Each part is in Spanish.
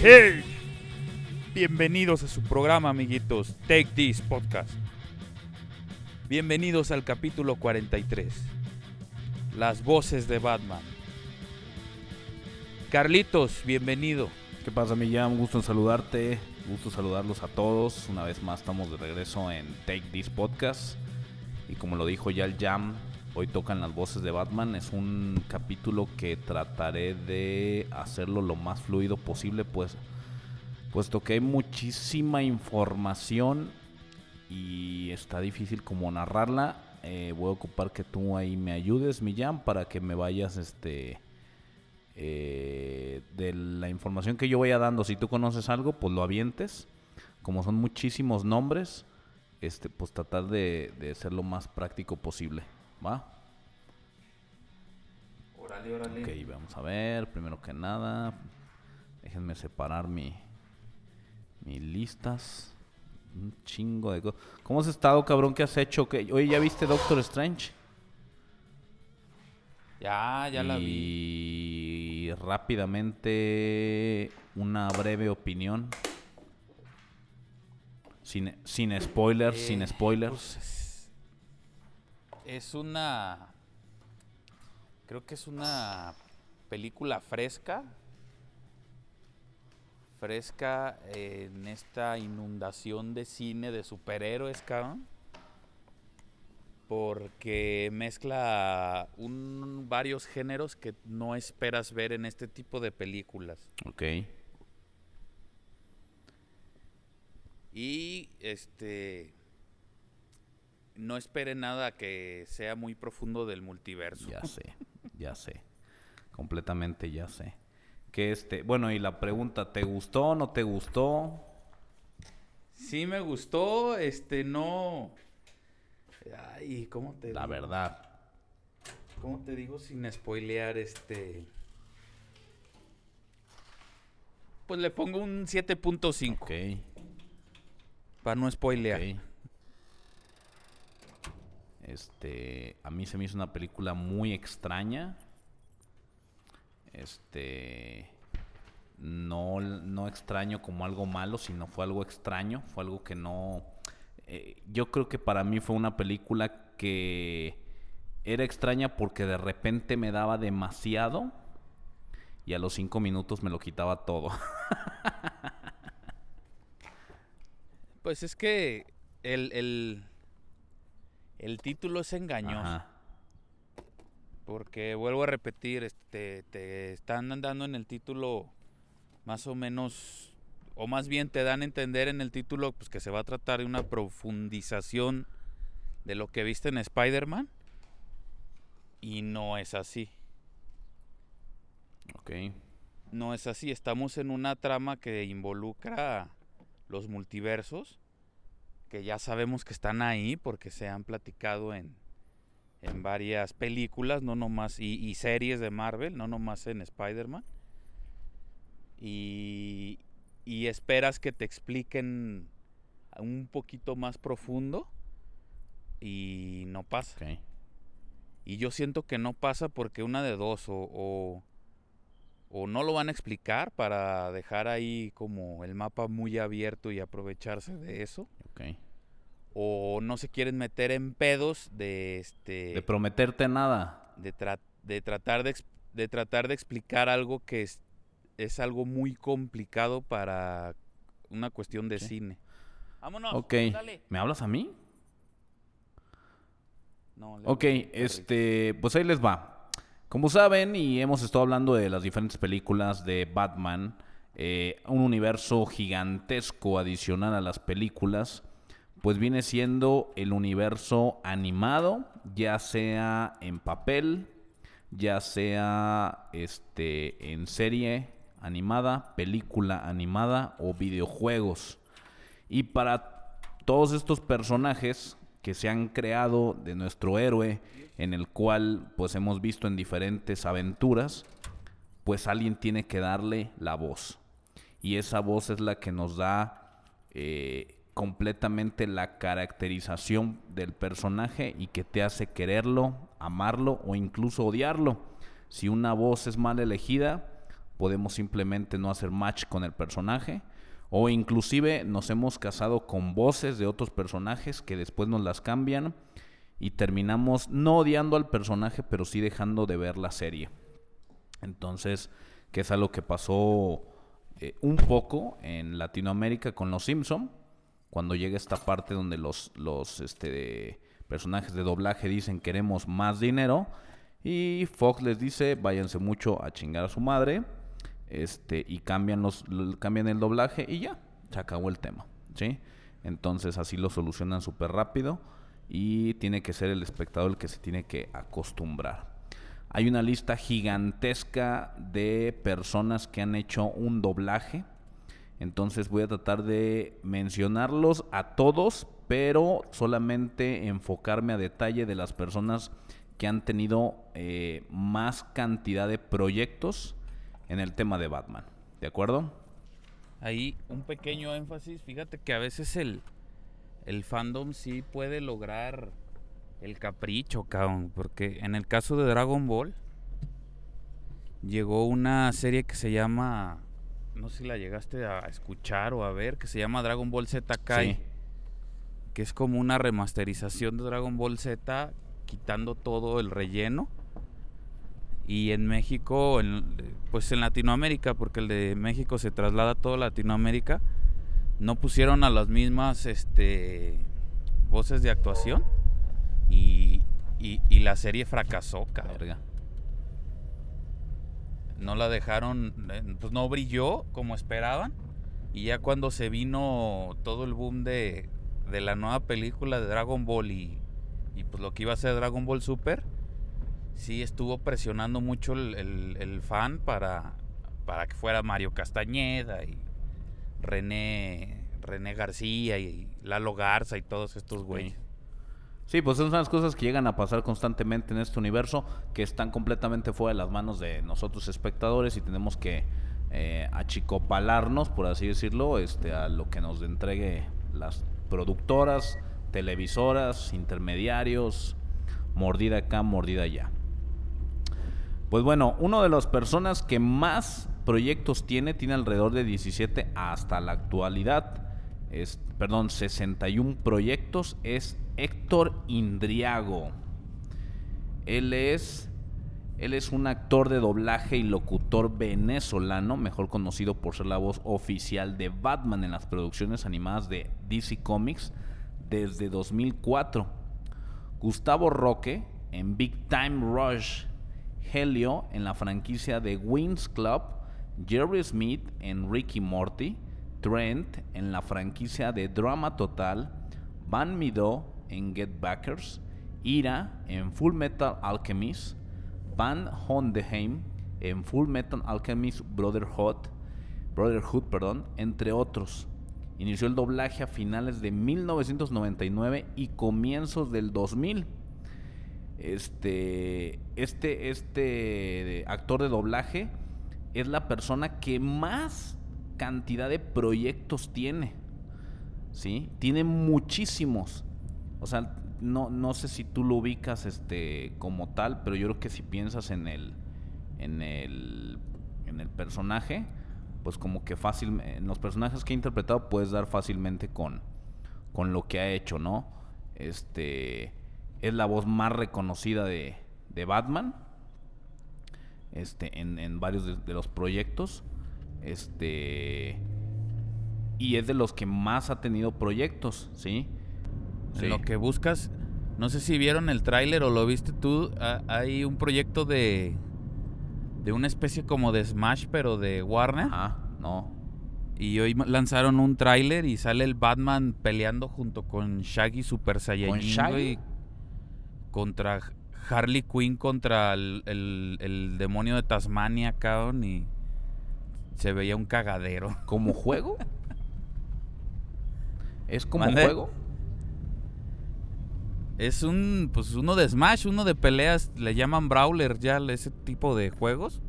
Hey, Bienvenidos a su programa, amiguitos. Take This Podcast. Bienvenidos al capítulo 43. Las voces de Batman. Carlitos, bienvenido. ¿Qué pasa, Millán? Un gusto en saludarte. Gusto saludarlos a todos. Una vez más estamos de regreso en Take This Podcast. Y como lo dijo ya el Jam, hoy tocan las voces de Batman. Es un capítulo que trataré de hacerlo lo más fluido posible, pues puesto que hay muchísima información y está difícil como narrarla. eh, voy a ocupar que tú ahí me ayudes, Millán, para que me vayas este eh, de la información que yo vaya dando. Si tú conoces algo, pues lo avientes. Como son muchísimos nombres, este, pues tratar de, de lo más práctico posible. ¿Va? Órale, órale. Ok, vamos a ver. Primero que nada, déjenme separar mi, mis listas. Un chingo de cosas. ¿Cómo has estado, cabrón? ¿Qué has hecho? ¿Qué- Oye, ¿ya viste Doctor Strange? Ya, ya la vi. Y rápidamente una breve opinión. Sin, sin spoilers, sin Eh, spoilers. pues, es, una. Creo que es una película fresca. Fresca en esta inundación de cine de superhéroes, cabrón. Porque mezcla un, varios géneros que no esperas ver en este tipo de películas. Ok. Y este. No espere nada que sea muy profundo del multiverso. Ya sé, ya sé. Completamente ya sé. Que este, bueno, y la pregunta, ¿te gustó o no te gustó? Sí me gustó, este no. Ay, ¿cómo te La digo? verdad. ¿Cómo te digo sin spoilear este? Pues le pongo un 7.5 Ok, para no spoilear. Este, a mí se me hizo una película muy extraña. Este, no, no extraño como algo malo, sino fue algo extraño, fue algo que no... eh, yo creo que para mí fue una película que era extraña porque de repente me daba demasiado y a los cinco minutos me lo quitaba todo. Pues es que el, el, el título es engañoso. Ajá. Porque vuelvo a repetir, este, te están dando en el título más o menos, o más bien te dan a entender en el título pues, que se va a tratar de una profundización de lo que viste en Spider-Man. Y no es así. Ok. No es así. Estamos en una trama que involucra los multiversos, que ya sabemos que están ahí porque se han platicado en, en varias películas, no nomás, y, y series de Marvel, no nomás en Spider-Man. Y, y esperas que te expliquen un poquito más profundo y no pasa. Y yo siento que no pasa porque una de dos, o, o, o no lo van a explicar para dejar ahí como el mapa muy abierto y aprovecharse de eso. Ok. O no se quieren meter en pedos de este De prometerte nada. de, tra- de tratar de, de tratar de explicar algo que es, es algo muy complicado para una cuestión de cine. Vámonos. Ok. dale. ¿Me hablas a mí? No, Ok, este, pues ahí les va. Como saben, y hemos estado hablando de las diferentes películas de Batman, eh, un universo gigantesco adicional a las películas, pues viene siendo el universo animado, ya sea en papel, ya sea este, en serie animada, película animada o videojuegos. Y para todos estos personajes que se han creado de nuestro héroe, en el cual pues hemos visto en diferentes aventuras, pues alguien tiene que darle la voz. Y esa voz es la que nos da eh, completamente la caracterización del personaje y que te hace quererlo, amarlo o incluso odiarlo. Si una voz es mal elegida, podemos simplemente no hacer match con el personaje o inclusive nos hemos casado con voces de otros personajes que después nos las cambian y terminamos no odiando al personaje, pero sí dejando de ver la serie. Entonces, que es algo que pasó eh, un poco en Latinoamérica con Los Simpson, cuando llega esta parte donde los, los este, personajes de doblaje dicen queremos más dinero y Fox les dice váyanse mucho a chingar a su madre este y cambian los cambian el doblaje y ya se acabó el tema sí entonces así lo solucionan súper rápido y tiene que ser el espectador el que se tiene que acostumbrar hay una lista gigantesca de personas que han hecho un doblaje entonces voy a tratar de mencionarlos a todos, pero solamente enfocarme a detalle de las personas que han tenido eh, más cantidad de proyectos en el tema de Batman. ¿De acuerdo? Ahí un pequeño énfasis. Fíjate que a veces el, el fandom sí puede lograr el capricho, cabrón. Porque en el caso de Dragon Ball, llegó una serie que se llama. No sé si la llegaste a escuchar o a ver, que se llama Dragon Ball Z Kai. Sí. Que es como una remasterización de Dragon Ball Z, quitando todo el relleno. Y en México, en- pues en Latinoamérica, porque el de México se traslada a toda Latinoamérica, no pusieron a las mismas este, voces de actuación y, y- y la serie fracasó, cabrón. No la dejaron, eh, pues no brilló como esperaban. Y ya cuando se vino todo el boom de, de la nueva película de Dragon Ball y, y pues lo que iba a ser Dragon Ball Super, sí estuvo presionando mucho el, el- el fan para, para que fuera Mario Castañeda y René, René García y Lalo Garza y todos estos güeyes. Sí, pues son las cosas que llegan a pasar constantemente en este universo, que están completamente fuera de las manos de nosotros espectadores y tenemos que eh, achicopalarnos, por así decirlo, este, a lo que nos entregue las productoras, televisoras, intermediarios, mordida acá, mordida allá. Pues bueno, una de las personas que más proyectos tiene, tiene alrededor de 17 hasta la actualidad, es, perdón, 61 proyectos, es Héctor Indriago. Él es, él es un actor de doblaje y locutor venezolano, mejor conocido por ser la voz oficial de Batman en las producciones animadas de DC Comics desde 2004. Gustavo Roque en Big Time Rush, Helio en la franquicia de Wings Club, Jerry Smith en Ricky Morty, Trent en la franquicia de Drama Total, Van Mido en Get Backers, Ira en Full Metal Alchemist, Van Hondeheim en Full Metal Alchemist Brotherhood, Brotherhood, perdón, entre otros. Inició el doblaje a finales de 1999 y comienzos del 2000. Este, este, este actor de doblaje es la persona que más cantidad de proyectos tiene. ¿Sí? Tiene muchísimos. O sea, no, no sé si tú lo ubicas este, como tal, pero yo creo que si piensas en el, en el en el personaje, pues como que fácil, en los personajes que ha interpretado puedes dar fácilmente con, con lo que ha hecho, ¿no? Este es la voz más reconocida de, de Batman este, en, en varios de, de los proyectos. Este y es de los que más ha tenido proyectos, ¿sí? En lo que buscas, no sé si vieron el tráiler o lo viste tú, ha- hay un proyecto de de una especie como de Smash pero de Warner Ah, no. y hoy lanzaron un tráiler y sale el Batman peleando junto con Shaggy Super Saiyajin Shaggy? güey, contra Harley Quinn contra el, el- el demonio de Tasmania, cabrón, y se veía un cagadero. ¿Como juego? ¿Es como ¿Mande? juego? Es un, pues uno de Smash, uno de peleas, le llaman Brawler ya ese tipo de juegos.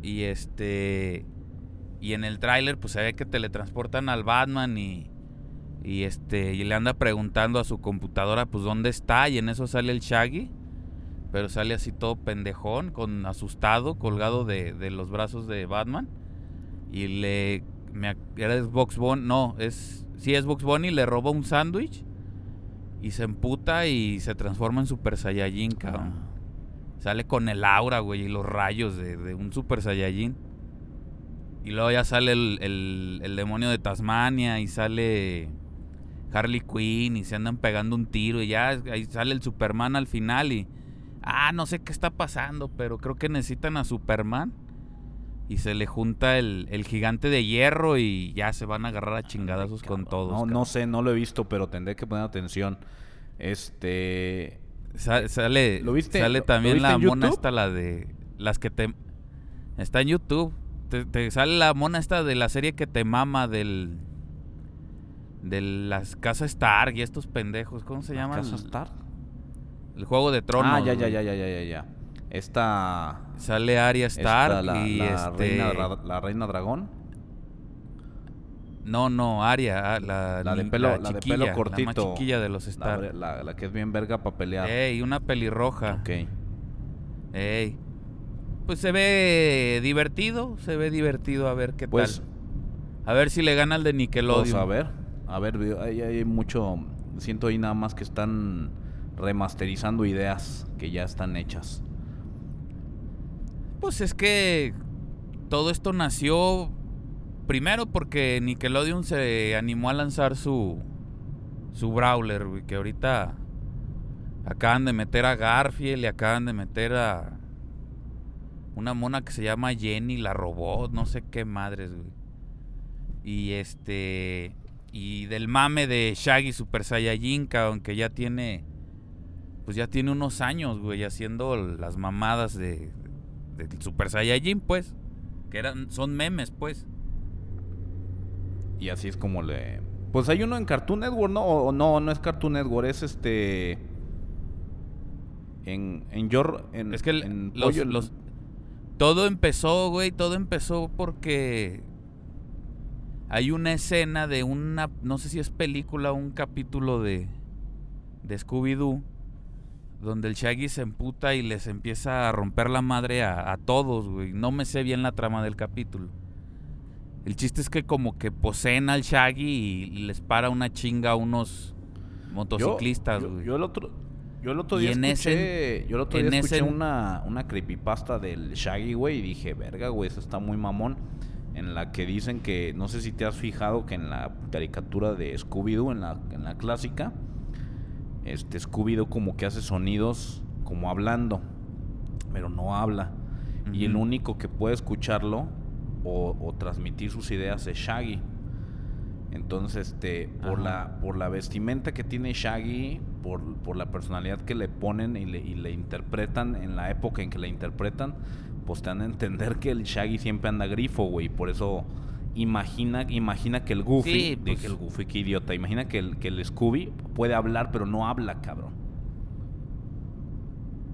Y este, y en el tráiler pues se ve que teletransportan al Batman y, y este, y le anda preguntando a su computadora pues dónde está y en eso sale el Shaggy. Pero sale así todo pendejón, con asustado, colgado de, de los brazos de Batman. Y le, me, era Box Bunny, no, es, sí es Box Bunny, le roba un sándwich. Y se emputa y se transforma en Super Saiyajin, cabrón. Sale con el aura, güey, y los rayos de, de un Super Saiyajin. Y luego ya sale el, el- el demonio de Tasmania y sale Harley Quinn y se andan pegando un tiro y ya ahí sale el Superman al final y... Ah, no sé qué está pasando, pero creo que necesitan a Superman. Y se le junta el, el gigante de hierro y ya se van a agarrar a chingadazos con todos. No, cabrón. no sé, no lo he visto, pero tendré que poner atención. Este. Sa- sale ¿Lo viste- sale también lo viste la mona esta, la de las que te está en YouTube. Te, te sale la mona esta de la serie que te mama del de las casas Stark y estos pendejos, ¿cómo se llama? ¿Casa El, Star? El juego de tronos. Ah, ya, ya, ya, ya, ya, ya, ya. Esta. Sale Arya Stark esta, la, y la este reina, la reina dragón. No, no, Arya, ah, la, La de pelo- la la de pelo la cortito. más chiquilla de los La, Stark. la- la que es bien verga para pelear. Ey, una pelirroja. Ok. Ey. Pues se ve divertido, se ve divertido a ver qué Pues, tal. A ver si le gana al de Nickelodeon. pues a ver. A ver, hay mucho. Siento ahí nada más que están remasterizando ideas que ya están hechas. Pues es que todo esto nació primero porque Nickelodeon se animó a lanzar su su brawler, que ahorita acaban de meter a Garfield y acaban de meter a una mona que se llama Jenny la robot, no sé qué madres, güey. Y este y del mame de Shaggy Super Saiyajin, cabrón, que ya tiene pues ya tiene unos años, güey, haciendo las mamadas de, del Super Saiyajin, pues. Que eran, son memes, pues. Y así es como le. Pues hay uno en Cartoon Network, ¿no? O, no, no es Cartoon Network, es este. En. En Your. En, Es que el- en los, Pollo- los- todo empezó, güey, todo empezó porque hay una escena de una, no sé si es película o un capítulo de, de Scooby-Doo, donde el Shaggy se emputa y les empieza a romper la madre a, a todos, güey. No me sé bien la trama del capítulo. El chiste es que como que poseen al Shaggy y, y les para una chinga a unos motociclistas, yo, güey. yo el otro. Yo el otro Y día en escuché. yo el otro en día escuché ese- una, una creepypasta del Shaggy, güey, y dije, verga, güey, eso está muy mamón. En la que dicen que, no sé si te has fijado que en la caricatura de Scooby-Doo, en la, en la clásica, este Scooby-Doo como que hace sonidos como hablando, pero no habla. Y el único que puede escucharlo o, o transmitir sus ideas es Shaggy. Entonces, este, por Ajá. la, por la vestimenta que tiene Shaggy, por, por la personalidad que le ponen y le, y le interpretan en la época en que le interpretan, pues te dan a entender que el Shaggy siempre anda grifo, güey. Por eso imagina, imagina que el Goofy, Sí, pues- el Goofy, qué idiota, imagina que el, que el Scooby puede hablar, pero no habla, cabrón.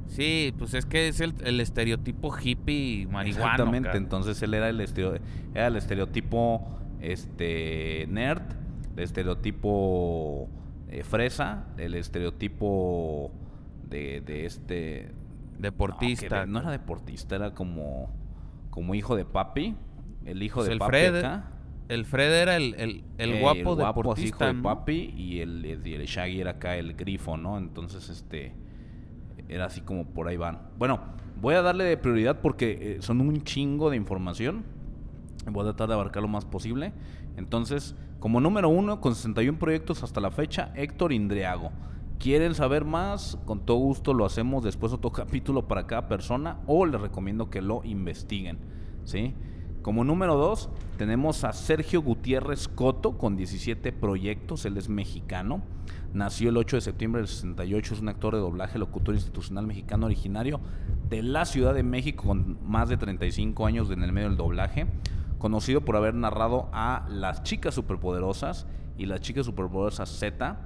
Sí, pues es que es el, el estereotipo hippie marihuano. Exactamente, entonces él era el, estereo- era el estereotipo este nerd, el estereotipo eh, fresa, el estereotipo de, de este Deportista. No, que no era deportista, era como como hijo de papi. El hijo Pues de el papi Fred, acá. El Fred era el, el, el Eh, guapo el guapo deportista. hijo de papi y el, el Shaggy era acá el grifo, ¿no? Entonces, este, era así como por ahí van. Bueno, voy a darle de prioridad porque eh, son un chingo de información. Voy a tratar de abarcar lo más posible. Entonces, como número uno, con 61 proyectos hasta la fecha, Héctor Indriago. ¿Quieren saber más? Con todo gusto lo hacemos después otro capítulo para cada persona o les recomiendo que lo investiguen, ¿sí? Como número dos, tenemos a Sergio Gutiérrez Coto con 17 proyectos, él es mexicano. Nació el 8 de septiembre del 68, es un actor de doblaje, locutor institucional mexicano originario de la Ciudad de México con más de 35 años en el medio del doblaje conocido por haber narrado a Las Chicas Superpoderosas y Las Chicas Superpoderosas Z,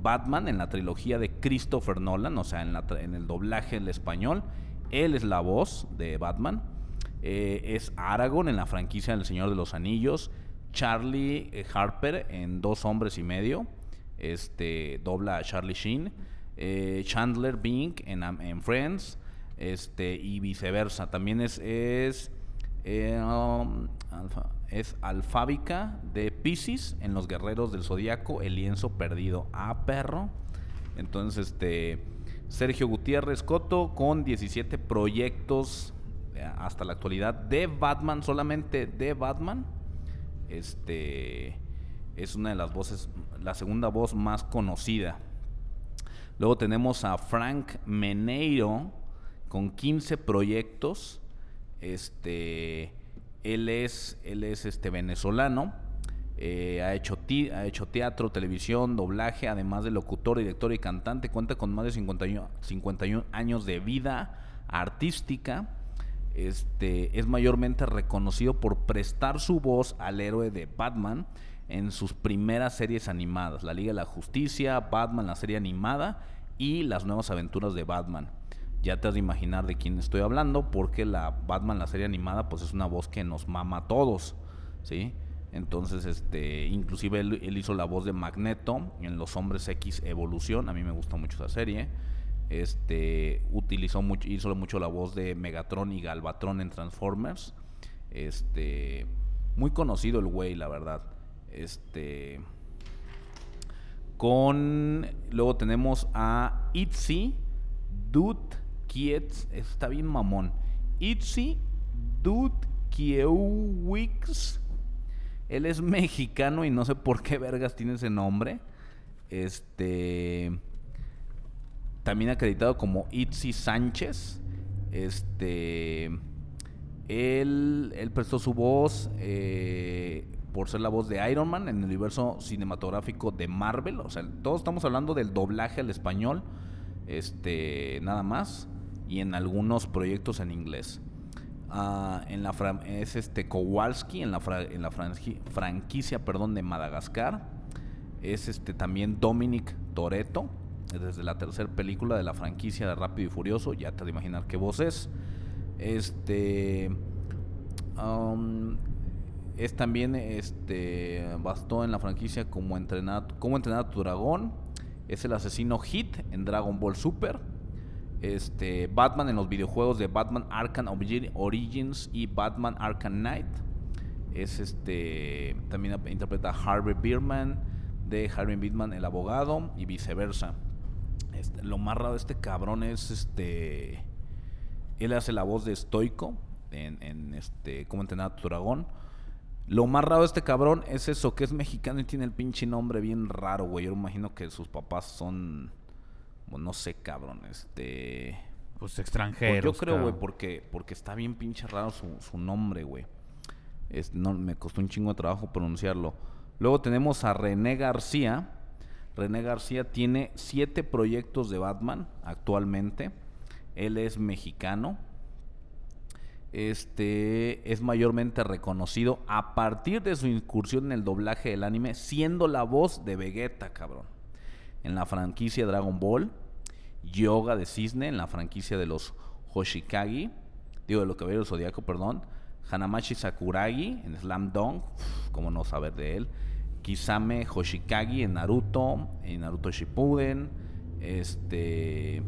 Batman en la trilogía de Christopher Nolan, o sea, en, el doblaje en español. Él es la voz de Batman. Eh, es Aragorn en la franquicia del Señor de los Anillos. Charlie eh, Harper en Dos Hombres y Medio. Este dobla a Charlie Sheen. Eh, Chandler Bing en, Friends. Este, y viceversa. También es, es um, es alfábica de Pisces en Los Guerreros del Zodíaco, El lienzo perdido a perro. Entonces, este Sergio Gutiérrez Coto con 17 proyectos hasta la actualidad de Batman, solamente de Batman. Este es una de las voces, la segunda voz más conocida. Luego tenemos a Frank Meneiro con 15 proyectos. Este, él es, él es este venezolano. eh, ha, hecho ha hecho teatro, televisión, doblaje, además de locutor, director y cantante. Cuenta con más de 51, 51 años de vida artística. Este, es mayormente reconocido por prestar su voz al héroe de Batman en sus primeras series animadas, La Liga de la Justicia, Batman, la serie animada y las nuevas aventuras de Batman. Ya te has de imaginar de quién estoy hablando, porque la Batman, la serie animada, pues es una voz que nos mama a todos, ¿sí? Entonces, este, inclusive él, él hizo la voz de Magneto en Los Hombres X Evolución, a mí me gusta mucho esa serie. Este, utilizó mucho, hizo mucho la voz de Megatron y Galvatron en Transformers. Este, muy conocido el güey, la verdad. Este, con luego tenemos a Itzy Dude Kietz, está bien mamón. Itzy Dude. Él es mexicano y no sé por qué vergas tiene ese nombre. Este también acreditado como Itzy Sánchez. Este él, él prestó su voz eh, por ser la voz de Iron Man en el universo cinematográfico de Marvel. O sea, todos estamos hablando del doblaje al español, este, nada más, y en algunos proyectos en inglés. Ah, en la es este Kowalski en la, en la franqui- franquicia perdón, de Madagascar. Es este también Dominic Toretto, desde la tercera película de la franquicia de Rápido y Furioso. Ya te de imaginar qué voz es. Este. um, es también este bastó en la franquicia como entrenar como entrenar a tu dragón es el asesino Hit en Dragon Ball Super este Batman en los videojuegos de Batman Arkham Origi- Origins y Batman Arkham Knight es este también interpreta a Harvey Bierman de Harvey Birdman el abogado y viceversa Este, lo más raro de este cabrón es este él hace la voz de Stoico en, en este cómo entrenar a tu dragón lo más raro de este cabrón es eso, que es mexicano y tiene el pinche nombre bien raro, güey. Yo me imagino que sus papás son, bueno, no sé, cabrón, este... Pues Pues extranjeros. yo creo, güey, porque, porque está bien pinche raro su, su nombre, güey. No, me costó un chingo de trabajo pronunciarlo. Luego tenemos a René García. René García tiene siete proyectos de Batman actualmente. Él es mexicano. Este es mayormente reconocido a partir de su incursión en el doblaje del anime, siendo la voz de Vegeta, cabrón. En la franquicia Dragon Ball, Yoga de Cisne, en la franquicia de los Hoshikagi, digo de los Caballeros Zodíaco, perdón. Hanamachi Sakuragi en Slam Dunk, como no saber de él. Kisame Hoshikagi en Naruto, en Naruto Shippuden, este,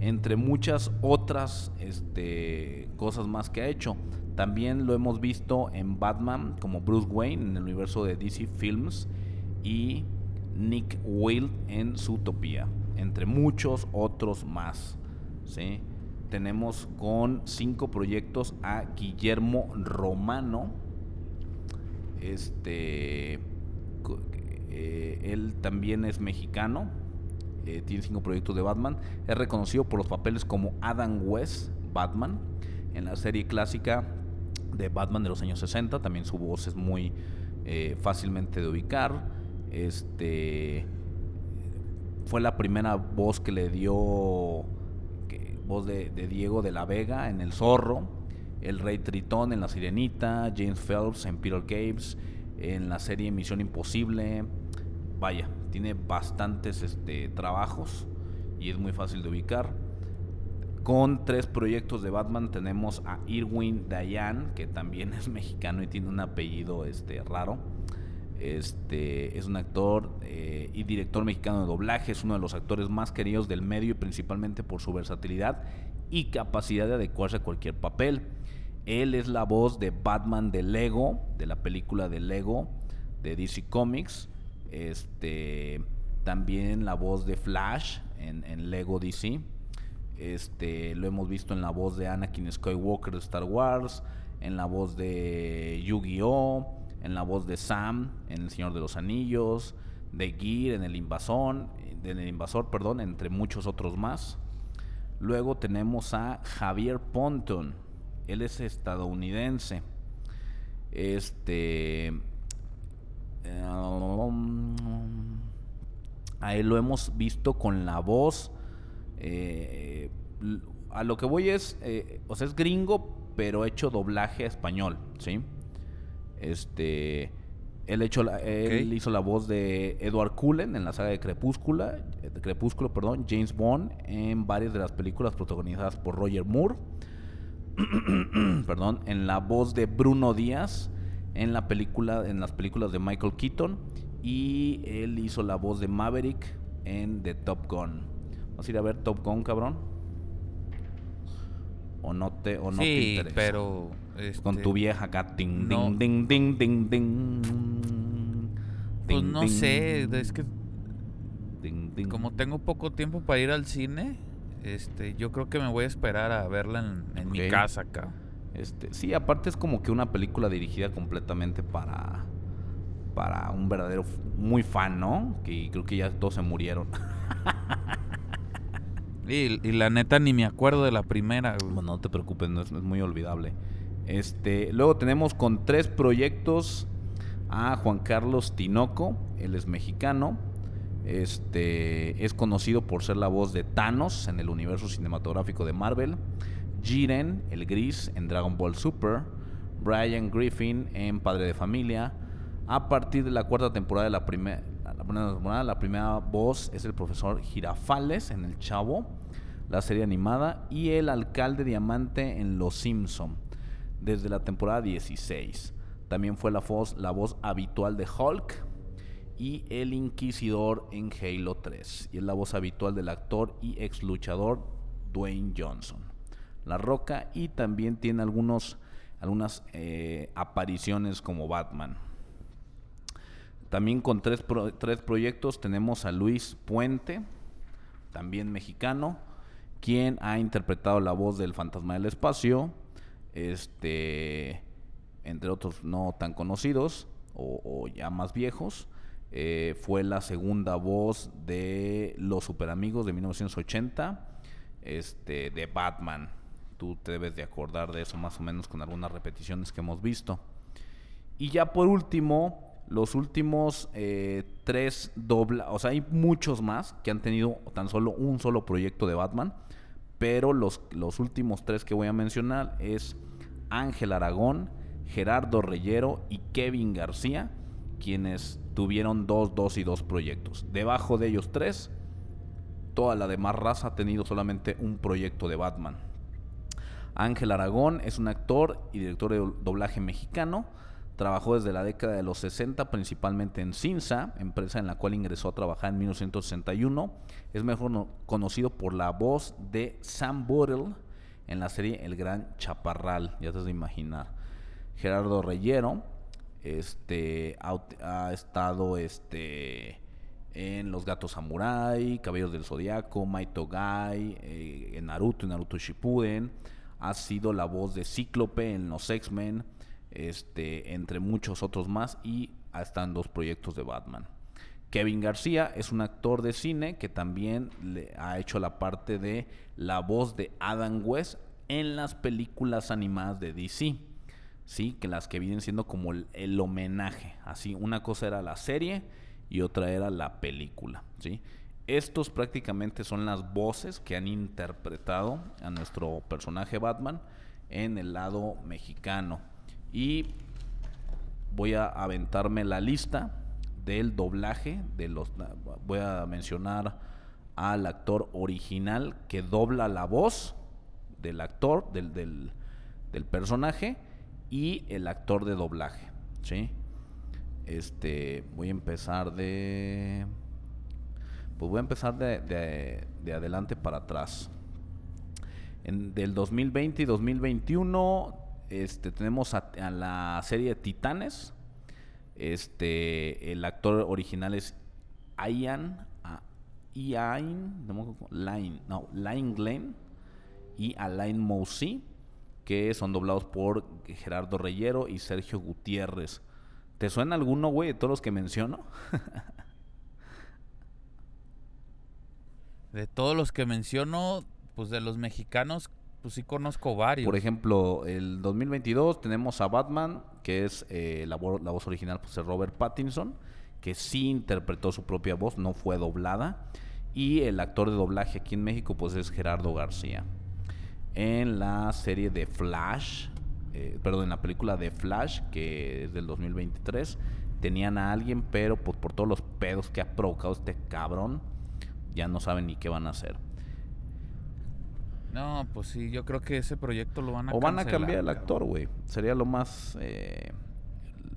entre muchas otras este, cosas más que ha hecho. También lo hemos visto en Batman como Bruce Wayne en el universo de DC Films y Nick Wilde en Zootopia, entre muchos otros más. ¿sí? Tenemos con cinco proyectos a Guillermo Romano. Este, eh, él también es mexicano. Eh, tiene cinco proyectos de Batman. Es reconocido por los papeles como Adam West, Batman, en la serie clásica de Batman de los años 60. También su voz es muy eh, fácilmente de ubicar. Este fue la primera voz que le dio voz de, Diego de la Vega en El Zorro, el Rey Tritón en La Sirenita, James Phelps en Peter Games, en la serie Misión Imposible. Vaya, tiene bastantes este, trabajos y es muy fácil de ubicar. Con tres proyectos de Batman tenemos a Irwin Dayan, que también es mexicano y tiene un apellido este, raro. Este, es un actor eh, y director mexicano de doblaje, es uno de los actores más queridos del medio y principalmente por su versatilidad y capacidad de adecuarse a cualquier papel. Él es la voz de Batman de Lego, de la película de Lego de DC Comics. Este, también la voz de Flash en, Lego DC. Este, lo hemos visto en la voz de Anakin Skywalker de Star Wars, en la voz de Yu-Gi-Oh! en la voz de Sam en El Señor de los Anillos, de Gear en El Invasor, en el Invasor, perdón, entre muchos otros más. Luego tenemos a Javier Ponton, él es estadounidense. Este a él lo hemos visto con la voz. Eh, a lo que voy es, eh, o sea, es gringo, pero hecho doblaje a español, ¿sí? Este, él, hecho él hizo la voz de Edward Cullen en la saga de Crepúsculo, de Crepúsculo, perdón, James Bond en varias de las películas protagonizadas por Roger Moore. perdón, en la voz de Bruno Díaz en la película en las películas de Michael Keaton y él hizo la voz de Maverick en The Top Gun. Vamos a ir a ver Top Gun, cabrón. O no te o no te interesa. pero con tu este, vieja acá, ding, ding, ding, ding, ding, ding. Pues no sé, es que como tengo poco tiempo para ir al cine, este, yo creo que me voy a esperar a verla en, mi casa acá. Este, sí, aparte es como que una película dirigida completamente para para un verdadero muy fan, ¿no? Que creo que ya todos se murieron. y, y, la neta ni me acuerdo de la primera. Bueno, no te preocupes, no es muy olvidable. Este, luego tenemos con tres proyectos a Juan Carlos Tinoco, él es mexicano. Este, es conocido por ser la voz de Thanos en el universo cinematográfico de Marvel. Jiren, el gris, en Dragon Ball Super. Brian Griffin en Padre de Familia. A partir de la cuarta temporada de la primera la, primera voz es el profesor Girafales en El Chavo, la serie animada, y el alcalde Diamante en Los Simpson desde la temporada 16. También fue la voz, la voz habitual de Hulk y el Inquisidor en Halo 3. Y es la voz habitual del actor y ex luchador Dwayne Johnson. La Roca y también tiene algunos, algunas eh, apariciones como Batman. También con tres, tres proyectos tenemos a Luis Puente, también mexicano, quien ha interpretado la voz del Fantasma del Espacio, este, entre otros no tan conocidos o, ya más viejos. Eh, fue la segunda voz de Los Super Amigos de 1980, este, de Batman. Tú te debes de acordar de eso más o menos con algunas repeticiones que hemos visto. Y ya por último, los últimos eh, tres dobla, o sea, hay muchos más que han tenido tan solo un solo proyecto de Batman, pero los, los últimos tres que voy a mencionar es Ángel Aragón, Gerardo Reyero y Kevin García, quienes tuvieron dos, dos y dos proyectos. Debajo de ellos tres, toda la demás raza ha tenido solamente un proyecto de Batman. Ángel Aragón es un actor y director de doblaje mexicano. Trabajó desde la década de los 60 principalmente en Cinza, empresa en la cual ingresó a trabajar en 1961. Es mejor conocido por la voz de Sam Buttle en la serie El Gran Chaparral, ya te has de imaginar. Gerardo Reyero este, ha, estado este, en Los Gatos Samurai, Cabellos del Zodiaco, Maito Gai, eh, en Naruto, en Naruto Shippuden. Ha sido la voz de Cíclope en los X-Men, este, entre muchos otros más, y en dos proyectos de Batman. Kevin García es un actor de cine que también le ha hecho la parte de la voz de Adam West en las películas animadas de DC. Sí, que las que vienen siendo como el, el homenaje. Así, una cosa era la serie y otra era la película. ¿sí? Estos prácticamente son las voces que han interpretado a nuestro personaje Batman en el lado mexicano. Y voy a aventarme la lista del doblaje de los voy a mencionar al actor original que dobla la voz del actor del, del, personaje y el actor de doblaje ¿sí? este voy a empezar de pues voy a empezar de, de, de adelante para atrás en, del 2020 y 2021 este tenemos a, la serie Titanes este, el actor original es Ian, Ian, no, Line Glenn y Alain Mousy, que son doblados por Gerardo Reyero y Sergio Gutiérrez. ¿Te suena alguno, güey, de todos los que menciono? de todos los que menciono, pues de los mexicanos, pues sí conozco varios. Por ejemplo, el 2022 tenemos a Batman, que es eh, la, vo la, voz original, pues es Robert Pattinson, que sí interpretó su propia voz, no fue doblada. Y el actor de doblaje aquí en México, pues es Gerardo García. En la serie de Flash, eh, perdón, en la película de Flash, que es del 2023, tenían a alguien, pero pues, por todos los pedos que ha provocado este cabrón, ya no saben ni qué van a hacer. No, pues sí, yo creo que ese proyecto lo van a O van a cambiar el actor, güey. Sería lo más eh,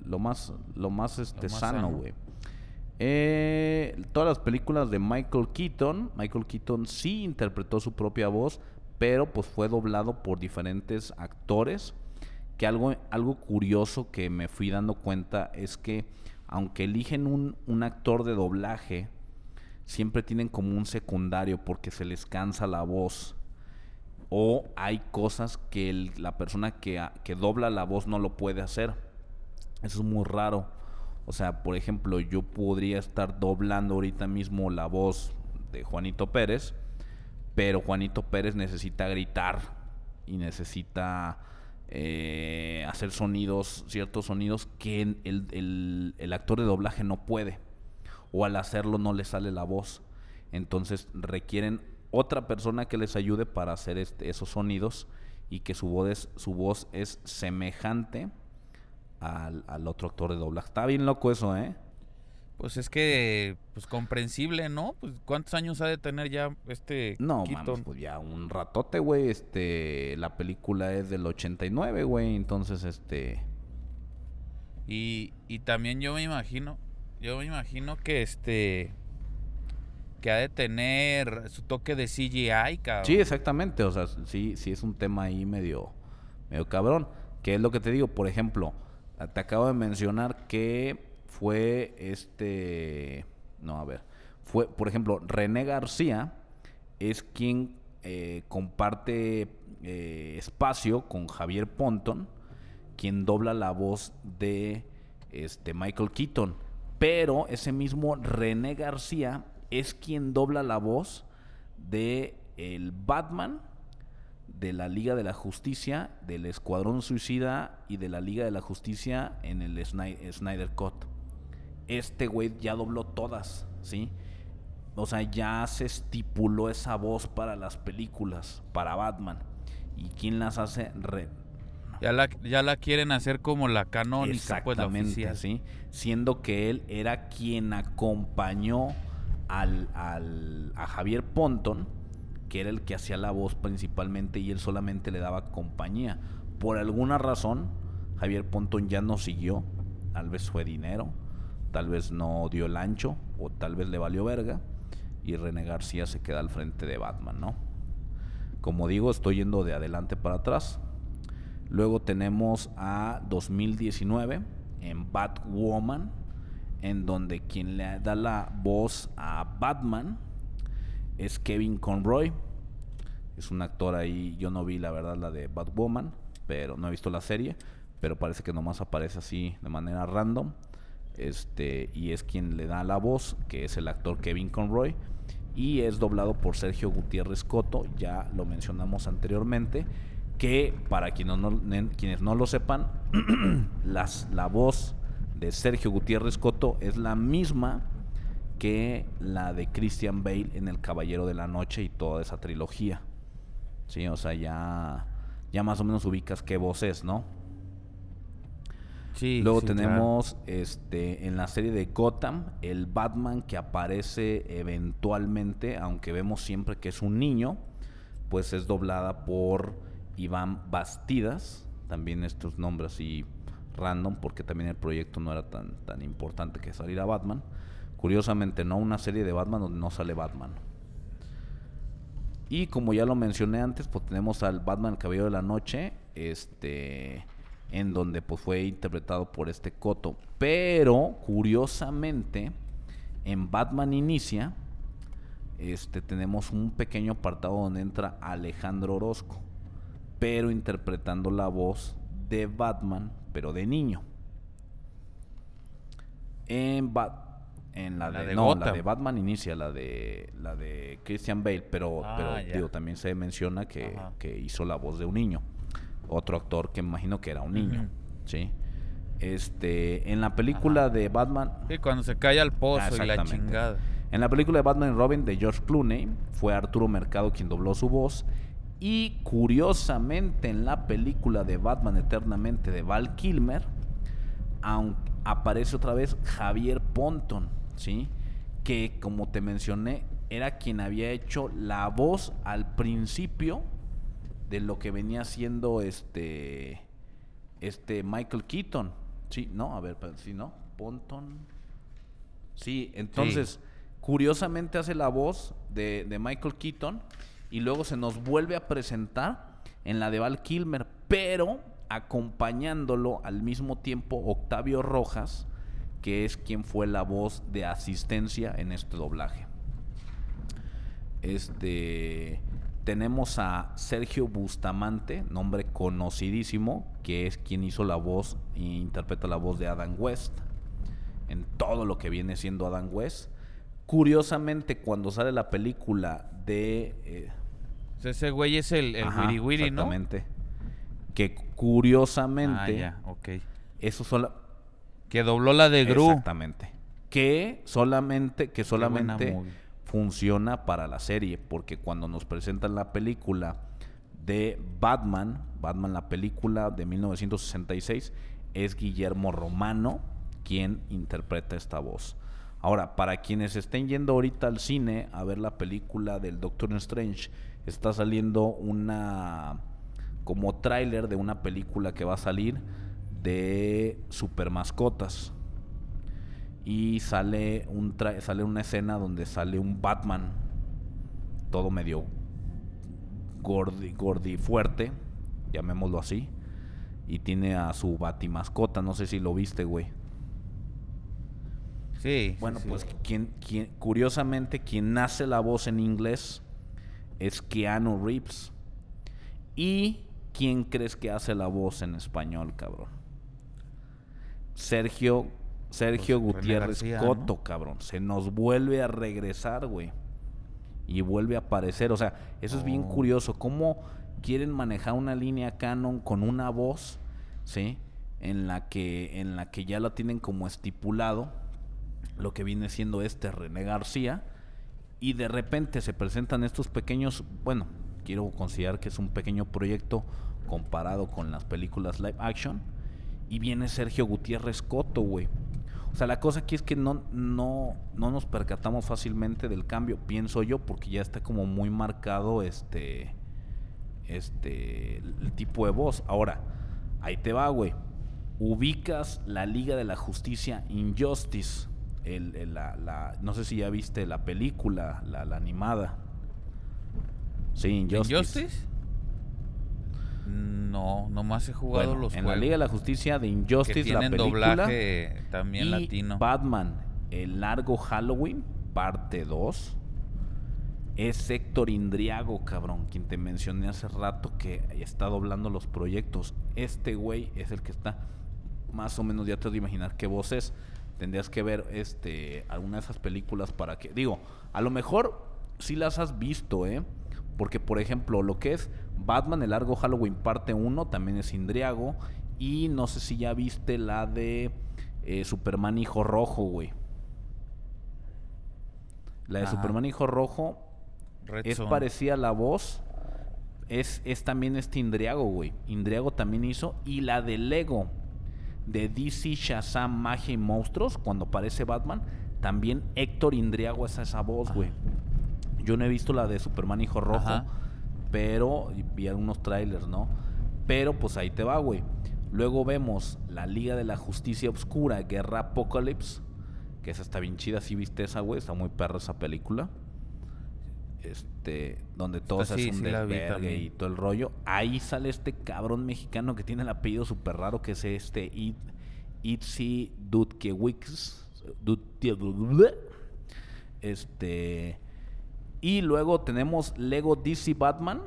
lo más lo más este Lo más sano, sano. güey. Eh, todas las películas de Michael Keaton, Michael Keaton sí interpretó su propia voz, pero pues fue doblado por diferentes actores. Que algo, algo curioso que me fui dando cuenta es que aunque eligen un, un actor de doblaje, siempre tienen como un secundario porque se les cansa la voz o hay cosas que la persona que, que dobla la voz no lo puede hacer. Eso es muy raro. O sea, por ejemplo, yo podría estar doblando ahorita mismo la voz de Juanito Pérez, pero Juanito Pérez necesita gritar y necesita eh, hacer sonidos, ciertos sonidos que el- el actor de doblaje no puede. O al hacerlo no le sale la voz. Entonces requieren otra persona que les ayude para hacer este- esos sonidos y que su voz es, su voz es semejante al, al otro actor de doblaje. Está bien loco eso, ¿eh? Pues es que, pues comprensible, ¿no? Pues cuántos años ha de tener ya este No, mames, pues ya un ratote, güey. Este, la película es del 89, güey. Entonces, este... Y, y también yo me imagino, yo me imagino que este que ha de tener su toque de CGI, cabrón. Sí, exactamente. O sea, sí, sí es un tema ahí medio, medio cabrón. ¿Qué es lo que te digo? Por ejemplo, te acabo de mencionar que fue este... No, a ver. Fue, por ejemplo, René García es quien eh, comparte eh, espacio con Javier Ponton, quien dobla la voz de este Michael Keaton. Pero ese mismo René García es quien dobla la voz de el Batman de la Liga de la Justicia, del Escuadrón Suicida y de la Liga de la Justicia en el Snyder, Cut. Este güey ya dobló todas, ¿sí? O sea, ya se estipuló esa voz para las películas, para Batman. ¿Y quién las hace? Re- Ya la, ya la quieren hacer como la canónica, pues la Exactamente, sí. Siendo que él era quien acompañó al, al- a Javier Ponton, que era el que hacía la voz principalmente y él solamente le daba compañía. Por alguna razón, Javier Ponton ya no siguió. Tal vez fue dinero, tal vez no dio el ancho, o tal vez le valió verga. Y René García se queda al frente de Batman, ¿no? Como digo, estoy yendo de adelante para atrás. Luego tenemos a 2019 en Batwoman, en donde quien le da la voz a Batman es Kevin Conroy. Es un actor ahí, yo no vi la verdad la de Batwoman, pero no he visto la serie, pero parece que nomás aparece así de manera random. Este, y es quien le da la voz, que es el actor Kevin Conroy, y es doblado por Sergio Gutiérrez Coto, ya lo mencionamos anteriormente, que para quienes no, quienes no lo sepan, las, la voz de Sergio Gutiérrez Coto es la misma que la de Christian Bale en El Caballero de la Noche y toda esa trilogía. Sí, o sea, ya, ya más o menos ubicas qué voz es, ¿no? Luego tenemos este en la serie de Gotham el Batman que aparece eventualmente, aunque vemos siempre que es un niño, pues es doblada por Iván Bastidas, también estos nombres así random porque también el proyecto no era tan tan importante que saliera Batman. Curiosamente, no una serie de Batman donde no sale Batman. Y como ya lo mencioné antes, pues tenemos al Batman Caballero de la Noche, este en donde pues fue interpretado por este Coto. Pero curiosamente en Batman Inicia este tenemos un pequeño apartado donde entra Alejandro Orozco, pero interpretando la voz de Batman, pero de niño. En en la, de, no, la de Batman inicia, la de la de Christian Bale, pero, ah, pero digo, también se menciona que, que hizo la voz de un niño. Otro actor que imagino que era un niño, ¿sí? Este, en la película de Batman... Sí, cuando se cae al pozo y la chingada. En la película de Batman y Robin de George Clooney fue Arturo Mercado quien dobló su voz y curiosamente en la película de Batman Eternamente de Val Kilmer aparece otra vez Javier Ponton, ¿sí? Que como te mencioné era quien había hecho la voz al principio de lo que venía siendo este este Michael Keaton. Sí, no, a ver, si no, Ponton. Sí, entonces, curiosamente hace la voz de, de, Michael Keaton y luego se nos vuelve a presentar en la de Val Kilmer, pero acompañándolo al mismo tiempo Octavio Rojas, que es quien fue la voz de asistencia en este doblaje. Este tenemos a Sergio Bustamante, nombre conocidísimo, que es quien hizo la voz e interpreta la voz de Adam West en todo lo que viene siendo Adam West. Curiosamente, cuando sale la película de. Eh, ese güey es el, el Wiri Wiri, exactamente. Que curiosamente. Ah, ya, ok. Eso solo. Que dobló la de Gru. Exactamente. Que solamente. Que solamente funciona para la serie, porque cuando nos presentan la película de Batman, Batman la película de 1966, es Guillermo Romano quien interpreta esta voz. Ahora, para quienes estén yendo ahorita al cine a ver la película del Doctor Strange, está saliendo una como tráiler de una película que va a salir de super mascotas y sale un sale una escena donde sale un Batman todo medio gordi, gordi fuerte, llamémoslo así, y tiene a su batimascota, no sé si lo viste, güey. Sí. Bueno, pues Quien, quien, curiosamente quien hace la voz en inglés es Keanu Reeves. ¿Y quién crees que hace la voz en español, cabrón? Sergio Sergio pues, Gutiérrez Coto, cabrón. Se nos vuelve a regresar, güey. Y vuelve a aparecer. O sea, eso es bien oh. curioso. ¿Cómo quieren manejar una línea canon con una voz, ¿sí? En la que, en la que ya lo tienen como estipulado. Lo que viene siendo este René García. Y de repente se presentan estos pequeños. Bueno, quiero considerar que es un pequeño proyecto comparado con las películas live action. Y viene Sergio Gutiérrez Coto, güey o sea, la cosa aquí es que no, no, no nos percatamos fácilmente del cambio, pienso yo, porque ya está como muy marcado este, este, el tipo de voz. Ahora, ahí te va, güey. Ubicas la Liga de la Justicia Injustice. El, la, la, no sé si ya viste la película, la, la animada. Sí, Injustice. ¿Injustice? No, nomás he jugado Bueno, los en juegos. la Liga de la Justicia de que Injustice, la tienen película. doblaje también y latino. Batman, el largo Halloween, parte 2. Es Héctor Indriago, cabrón, quien te mencioné hace rato que está doblando los proyectos. Este güey es el que está, más o menos ya te de imaginar qué voz es. Tendrías que ver este alguna de esas películas para que, digo, a lo mejor sí las has visto, ¿eh? Porque, por ejemplo, lo que es Batman, el largo Halloween parte 1, también es Indriago. Y no sé si ya viste la de eh, Superman Hijo Rojo, güey. La de Ajá. Superman Hijo Rojo Red es parecida a la voz. Es, es también este Indriago, güey. Indriago también hizo. Y la de Lego de DC Shazam, Magia y Monstruos, cuando aparece Batman, también Héctor Indriago es esa voz, güey. Yo no he visto la de Superman Hijo Rojo, Ajá. pero vi algunos trailers, ¿no? Pero pues ahí te va, güey. Luego vemos la Liga de la Justicia Obscura, Guerra Apocalypse, que esa está bien chida, si viste esa, güey, está muy perra esa película. Este, donde todo se hace un sí desvergue y todo el rollo. Ahí sale este cabrón mexicano que tiene el apellido súper raro, que es este It, Dudkiewicz. Dudkie- Este. Y luego tenemos Lego DC Batman,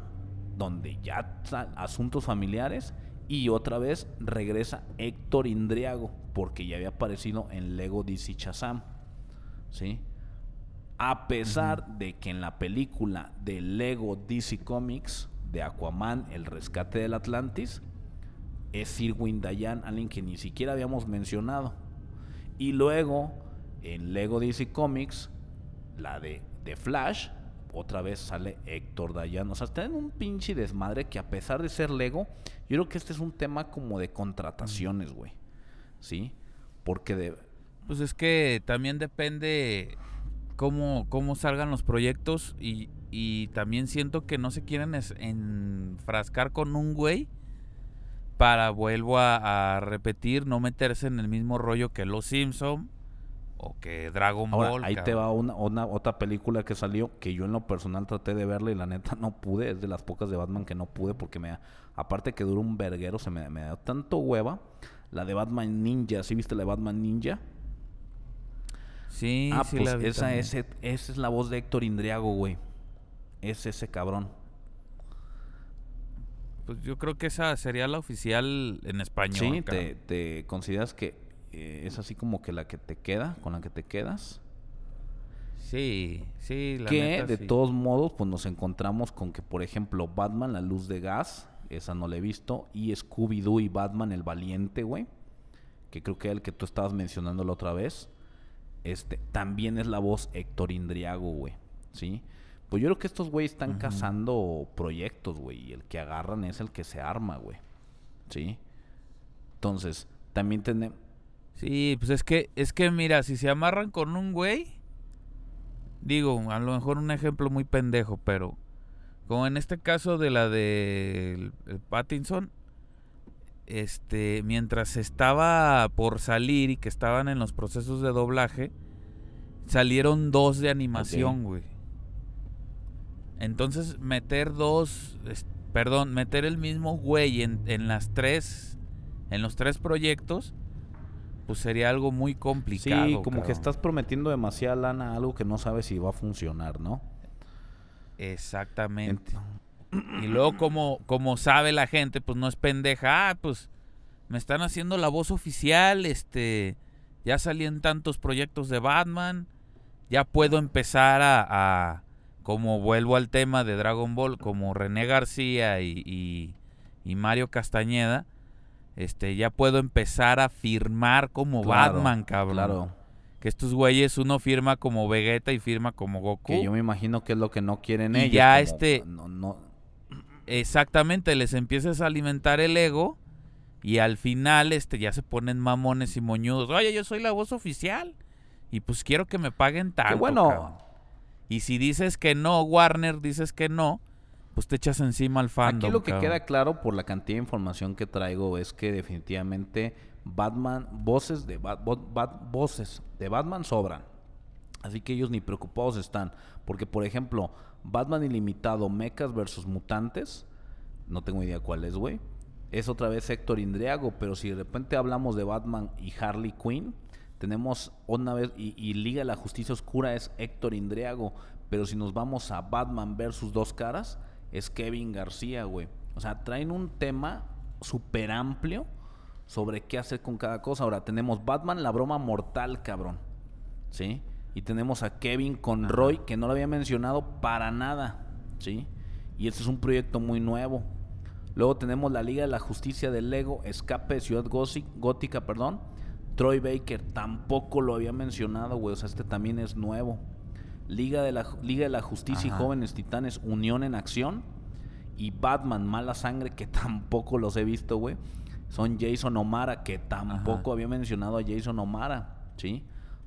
donde ya asuntos familiares. Y otra vez regresa Héctor Indriago, porque ya había aparecido en Lego DC Shazam. ¿Sí? A pesar de que en la película de Lego DC Comics de Aquaman, El Rescate del Atlantis, es Irwin Dayan, alguien que ni siquiera habíamos mencionado. Y luego, en Lego DC Comics, la de, de Flash, otra vez sale Héctor Dayan. O sea, está en un pinche desmadre que a pesar de ser Lego, yo creo que este es un tema como de contrataciones, güey. ¿Sí? Porque de... Pues es que también depende cómo, cómo salgan los proyectos y, y también siento que no se quieren es- enfrascar con un güey para, vuelvo a, a repetir, no meterse en el mismo rollo que Los Simpson o que Dragon Ahora, Ball. ahí te va una, una- otra película que salió que yo en lo personal traté de verla y la neta no pude. Es de las pocas de Batman que no pude porque me aparte que dura un verguero, se me, me da tanto hueva. La de Batman Ninja, ¿sí viste la de Batman Ninja? Sí, ah, sí pues la vi esa, ese, esa es la voz de Héctor Indriago, güey. Es ese cabrón. Pues yo creo que esa sería la oficial en español. sí, te, te consideras que eh, es así como que la que te queda, con la que te quedas. Sí, sí, la que neta, de sí. todos modos pues nos encontramos con que por ejemplo Batman la luz de gas esa no la he visto y Scooby Doo y Batman el valiente güey que creo que era el que tú estabas mencionando la otra vez este también es la voz Héctor Indriago güey sí pues yo creo que estos güeyes están cazando proyectos güey y el que agarran es el que se arma güey sí entonces también tenemos Sí, pues es que, es que mira, si se amarran con un güey, digo, a lo mejor un ejemplo muy pendejo, pero como en este caso de la de el- el Pattinson, este, mientras estaba por salir y que estaban en los procesos de doblaje, salieron dos de animación, güey. Entonces meter dos, es- perdón, meter el mismo güey en, en las tres, en los tres proyectos, pues sería algo muy complicado. sí como que estás prometiendo demasiada lana a algo que no sabes si va a funcionar no Exactamente. Ent- Y luego como, como sabe la gente, pues no es pendeja, ah, pues me están haciendo la voz oficial, este, ya salí en tantos proyectos de Batman, ya puedo empezar a, a- como vuelvo al tema de Dragon Ball, como René García y, y- y Mario Castañeda, este, ya puedo empezar a firmar como Claro, Batman, cabrón. Claro. Que estos güeyes, uno firma como Vegeta y firma como Goku. Que yo me imagino que es lo que no quieren Y ellos. ya como- este- No, no, Exactamente, les empiezas a alimentar el ego y al final este ya se ponen mamones y moñudos. Oye, yo soy la voz oficial y pues quiero que me paguen tanto. bueno. cabrón". Y si dices que no, Warner, dices que no, pues te echas encima al fandom. Aquí lo que cabrón. queda claro por la cantidad de información que traigo es que definitivamente Batman, voces de, Bat- Bo- Bat- voces de Batman sobran. Así que ellos ni preocupados están. Porque, por ejemplo, Batman Ilimitado, Mechas versus Mutantes, no tengo idea cuál es, güey. Es otra vez Héctor Indriago, pero si de repente hablamos de Batman y Harley Quinn, tenemos una vez, y, Liga de la Justicia Oscura es Héctor Indriago, pero si nos vamos a Batman versus Dos Caras, es Kevin García, güey. O sea, traen un tema súper amplio sobre qué hacer con cada cosa. Ahora tenemos Batman, la broma mortal, cabrón. ¿Sí? Y tenemos a Kevin Conroy, que no lo había mencionado para nada. ¿Sí? Y este es un proyecto muy nuevo. Luego tenemos la Liga de la Justicia del Lego, Escape de Ciudad Gótica, perdón. Troy Baker, tampoco lo había mencionado, güey. O sea, este también es nuevo. Liga de la, Liga de la Justicia Ajá. y Jóvenes Titanes, Unión en Acción. Y Batman, Mala Sangre, que tampoco los he visto, güey. Son Jason O'Mara, que tampoco había mencionado a Jason O'Mara, ¿sí?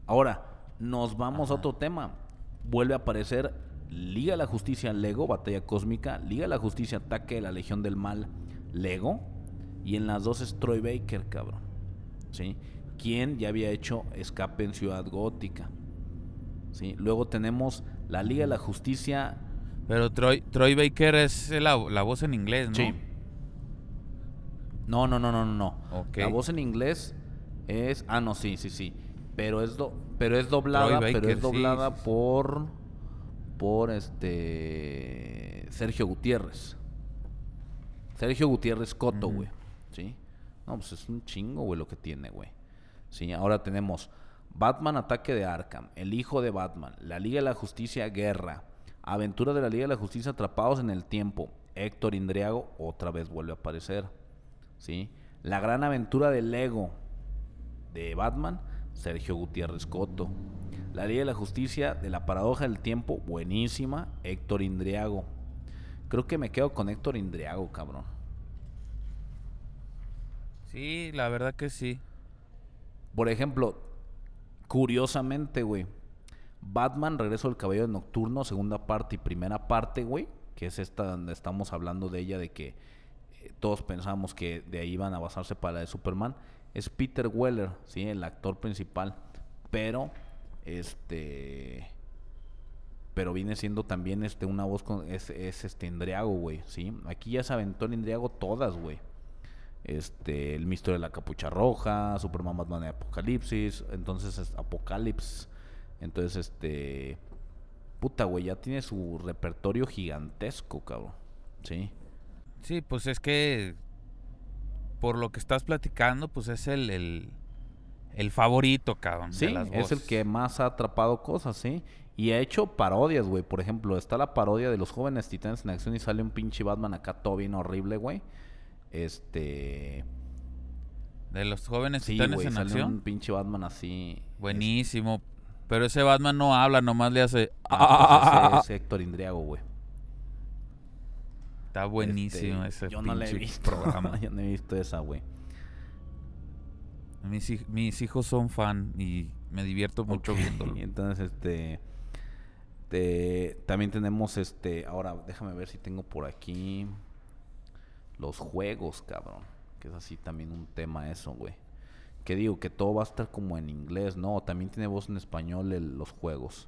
Ahora, nos vamos a otro tema. Vuelve a aparecer Liga de la Justicia Lego, Batalla Cósmica, Liga de la Justicia Ataque de la Legión del Mal Lego, y en las dos es Troy Baker, cabrón, ¿sí? Quien ya había hecho Escape en Ciudad Gótica, ¿sí? Luego tenemos la Liga de la Justicia Pero Troy, Troy Baker es la, la voz en inglés, ¿no? Sí. No, no, no, no, no. La voz en inglés es. Ah, no, sí, sí, sí. Pero es do... pero es doblada, pero es doblada sí, por por este Sergio Gutiérrez. Sergio Gutiérrez Coto, güey. ¿Sí? No, pues es un chingo, güey, lo que tiene, güey. Sí, ahora tenemos Batman Ataque de Arkham, El Hijo de Batman, La Liga de la Justicia Guerra, Aventura de la Liga de la Justicia Atrapados en el Tiempo, Héctor Indriago otra vez vuelve a aparecer. ¿Sí? La Gran Aventura de Lego de Batman, Sergio Gutiérrez Coto. La Liga de la Justicia de la Paradoja del Tiempo, buenísima, Héctor Indriago. Creo que me quedo con Héctor Indriago, cabrón. Sí, la verdad que sí. Por ejemplo, curiosamente, güey, Batman, Regreso del Caballero Nocturno, segunda parte y primera parte, güey, que es esta donde estamos hablando de ella, de que eh, todos pensamos que de ahí iban a basarse para la de Superman, es Peter Weller, ¿sí? El actor principal. Pero, este... Pero viene siendo también este una voz con... Es, es este Indriago, güey, ¿sí? Aquí ya se aventó el Indriago todas, güey este el misterio de la capucha roja, Superman Batman de Apocalipsis, entonces es Apocalipsis, entonces este puta güey, ya tiene su repertorio gigantesco, cabrón. Sí. Sí, pues es que por lo que estás platicando, pues es el, el, el favorito, cabrón. de Sí, es el que más ha atrapado cosas, sí. Y ha hecho parodias, güey. Por ejemplo, está la parodia de los jóvenes titanes en acción y sale un pinche Batman acá todo bien horrible, güey. Este. De los jóvenes Sí, titanes güey, en sale acción. un pinche Batman así. Buenísimo. Pero ese Batman no habla, nomás le hace. Ah, pues ese es Héctor Indriago, güey. Está buenísimo Este, ese Yo no he pinche visto. programa. yo no he visto esa, güey. mis, mis hijos son fan y me divierto mucho Ok, viéndolo. Entonces, este. te- también tenemos este. Ahora, déjame ver si tengo por aquí. Los juegos, cabrón. Que es así también un tema eso, güey. Que digo, que todo va a estar como en inglés, ¿no? También tiene voz en español el- los juegos.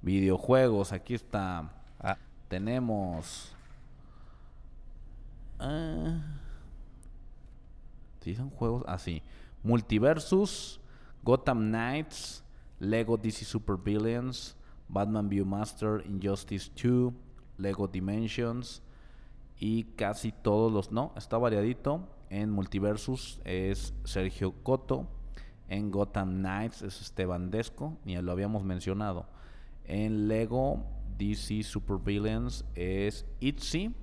Videojuegos, aquí está. Ah, Tenemos. Ah, sí, son juegos así. Multiversus, Gotham Knights, Lego DC Super Villains, Batman Viewmaster, Injustice 2, Lego Dimensions y casi todos los. No, está variadito. En Multiversus es Sergio Coto. En Gotham Knights es Esteban Desco, ni lo habíamos mencionado. En Lego DC Super Villains es Itzy.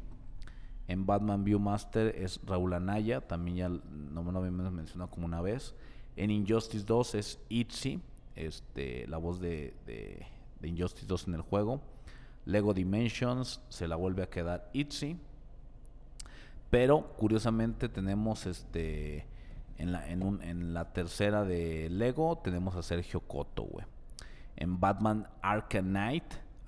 En Batman Viewmaster es Raúl Anaya, también ya l- no me mencionado como una vez. En Injustice 2 es Itzy, este, la voz de, de- Injustice 2 en el juego. Lego Dimensions se la vuelve a quedar Itzy. Pero curiosamente tenemos este en la, tercera de Lego tenemos a Sergio Coto, güey. En Batman Arkham Knight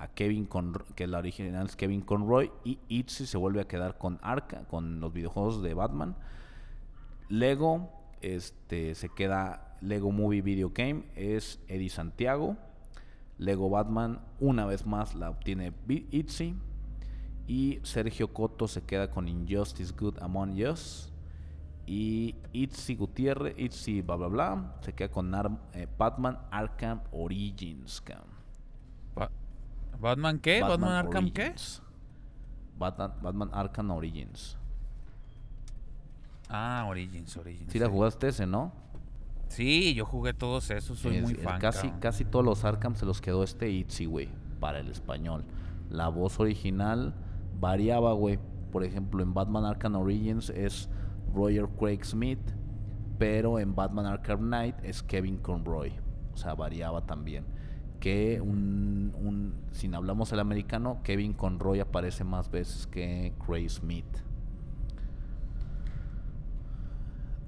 Kevin Conroy, que la original es Kevin Conroy y Itzy se vuelve a quedar con Arca, con los videojuegos de Batman. Lego este se queda Lego Movie Video Game es Eddie Santiago. Lego Batman una vez más la obtiene Itzy. Y Sergio Coto se queda con Injustice Good Among Us. Y Itzy Gutiérrez, Itzy bla bla bla, se queda con eh, Batman Arkham Origins. cabrón. Ba- ¿Batman qué? ¿Batman, Arkham qué? Origins. Batman, Batman Arkham Origins. Ah, Origins, Origins. Si la jugaste ese, ¿no? Sí, yo jugué todos esos, soy Es- muy fan. casi, cabrón. casi todos los Arkham se los quedó este Itzy, güey, para el español. La voz original variaba, güey. Por ejemplo, en Batman Arkham Origins es Roger Craig Smith, pero en Batman Arkham Knight es Kevin Conroy. O sea, variaba también. Que un, si hablamos el americano, Kevin Conroy aparece más veces que Craig Smith.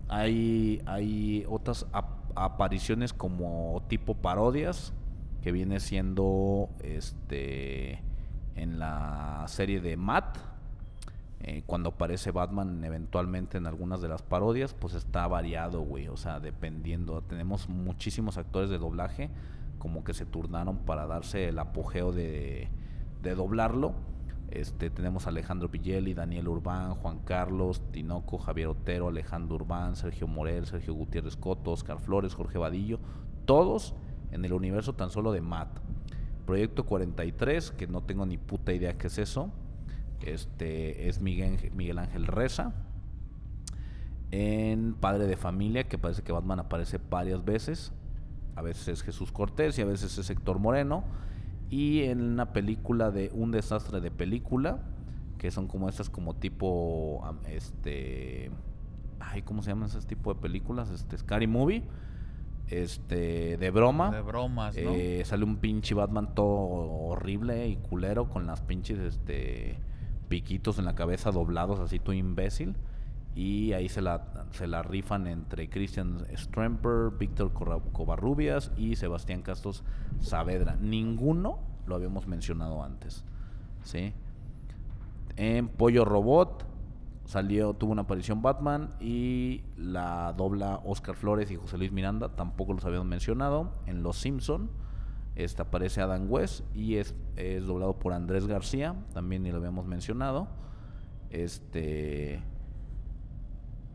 Hay, hay otras ap- apariciones como tipo parodias que viene siendo este en la serie de Matt eh, cuando aparece Batman eventualmente en algunas de las parodias pues está variado güey o sea dependiendo tenemos muchísimos actores de doblaje como que se turnaron para darse el apogeo de, de doblarlo este, tenemos Alejandro Villeli, Daniel Urbán, Juan Carlos, Tinoco, Javier Otero, Alejandro Urbán, Sergio Morel, Sergio Gutiérrez Coto, Oscar Flores, Jorge Vadillo, todos en el universo tan solo de Matt. Proyecto 43, que no tengo ni puta idea qué es eso, este, es Miguel, Miguel Ángel Reza. En Padre de Familia, que parece que Batman aparece varias veces. A veces es Jesús Cortés y a veces es Héctor Moreno. Y en una película de un desastre de película que son como estas como tipo este ay cómo se llaman esos tipo de películas este scary movie este de broma. De bromas, ¿no? Eh, sale un pinche Batman todo horrible y culero con las pinches este piquitos en la cabeza doblados así todo imbécil y ahí se la, se la rifan entre Christian Stremper, Víctor Covarrubias y Sebastián Castos Saavedra. Ninguno lo habíamos mencionado antes. ¿sí? En Pollo Robot salió, tuvo una aparición Batman y la dobla Oscar Flores y José Luis Miranda, tampoco los habíamos mencionado. En Los Simpson este, aparece Adam West y es, es doblado por Andrés García, también ni lo habíamos mencionado. Este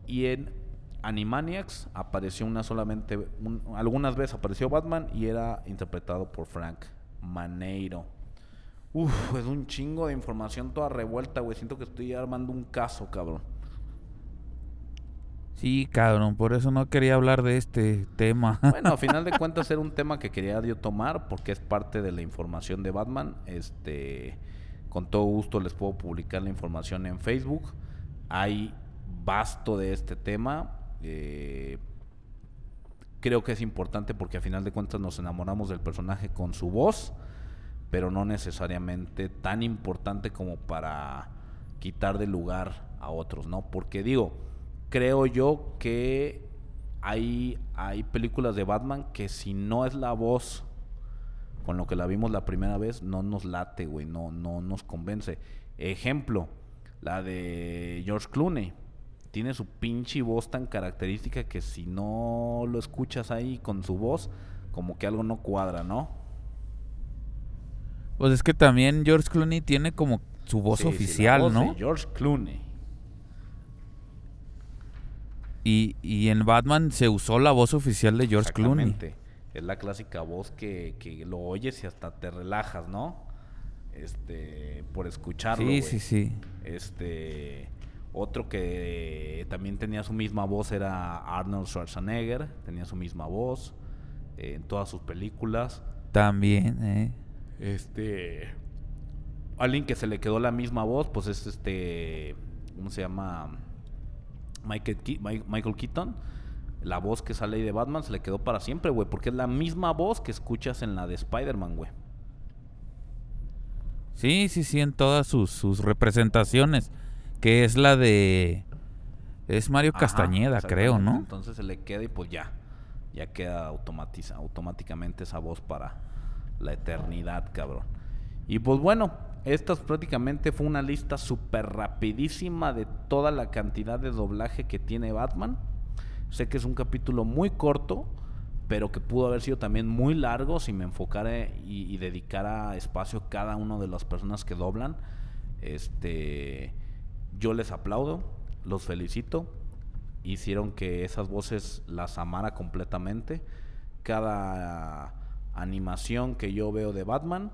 y en Animaniacs apareció una solamente, un- algunas veces apareció Batman y era interpretado por Frank Maneiro. Uf, es un chingo de información toda revuelta, güey. Siento que estoy armando un caso, cabrón. Sí, cabrón, por eso no quería hablar de este tema. Bueno, a final de cuentas era un tema que quería yo tomar porque es parte de la información de Batman. Este, con todo gusto les puedo publicar la información en Facebook. Hay vasto de este tema. eh, creo que es importante porque a final de cuentas nos enamoramos del personaje con su voz, pero no necesariamente tan importante como para quitar de lugar a otros, ¿no? Porque digo, creo yo que hay, hay películas de Batman que si no es la voz con lo que la vimos la primera vez, no nos late, güey, no, no nos convence. Ejemplo, la de George Clooney. Tiene su pinche voz tan característica que si no lo escuchas ahí con su voz, como que algo no cuadra, ¿no? Pues es que también George Clooney tiene como su voz Sí, sí, la oficial, voz de ¿no? George Clooney. Y, y en Batman se usó la voz oficial de George Clooney. Exactamente. Es la clásica voz que, que lo oyes y hasta te relajas, ¿no? Este, por escucharlo. Sí, sí, sí. Este, otro que también tenía su misma voz era Arnold Schwarzenegger, tenía su misma voz eh, en todas sus películas. También, ¿eh? Este, alguien que se le quedó la misma voz, pues es este, ¿cómo se llama? Michael, Ke- Michael Keaton. La voz que sale ahí de Batman se le quedó para siempre, güey, porque es la misma voz que escuchas en la de Spider-Man, güey. Sí, sí, sí, en todas sus, sus representaciones. Que es la de... Es Mario Ajá, Castañeda, creo. ¿no? Entonces se le queda y pues ya. Ya queda automatiza, automáticamente esa voz para la eternidad, cabrón. Y pues bueno, esta prácticamente fue una lista súper rapidísima de toda la cantidad de doblaje que tiene Batman. Sé que es un capítulo muy corto, pero que pudo haber sido también muy largo si me enfocara y, y dedicara espacio a cada una de las personas que doblan. Este, yo les aplaudo, los felicito, hicieron que esas voces las amara completamente. Cada animación que yo veo de Batman,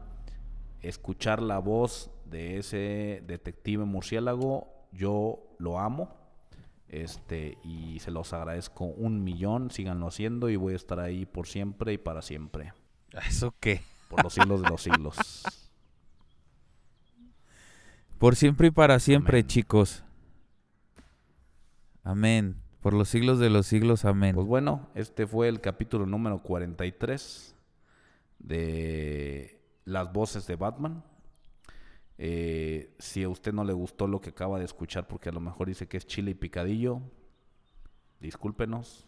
escuchar la voz de ese detective murciélago, yo lo amo. Este, y se los agradezco un millón, síganlo haciendo y voy a estar ahí por siempre y para siempre, ¿Eso qué? por los siglos de los siglos. Por siempre y para siempre, Amén. chicos. Amén. Por los siglos de los siglos, amén. Pues bueno, este fue el capítulo número 43 de Las voces de Batman. Eh, si a usted no le gustó lo que acaba de escuchar, porque a lo mejor dice que es chile y picadillo, discúlpenos.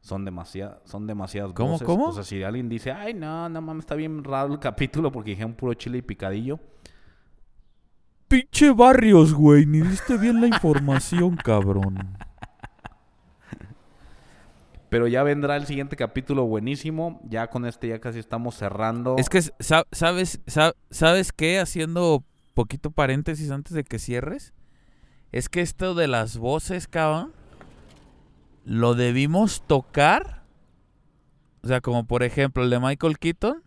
Son, demasiadas son demasiadas ¿Cómo, voces. cómo? O sea, si alguien dice, ay, no, no mames, está bien raro el capítulo porque dijeron puro chile y picadillo. Pinche barrios, güey. Ni diste bien la información, cabrón. Pero ya vendrá el siguiente capítulo buenísimo. Ya con este ya casi estamos cerrando. Es que, sa- ¿sabes, sa- ¿sabes qué? Haciendo poquito paréntesis antes de que cierres. Es que esto de las voces, cabrón, lo debimos tocar. O sea, como por ejemplo el de Michael Keaton.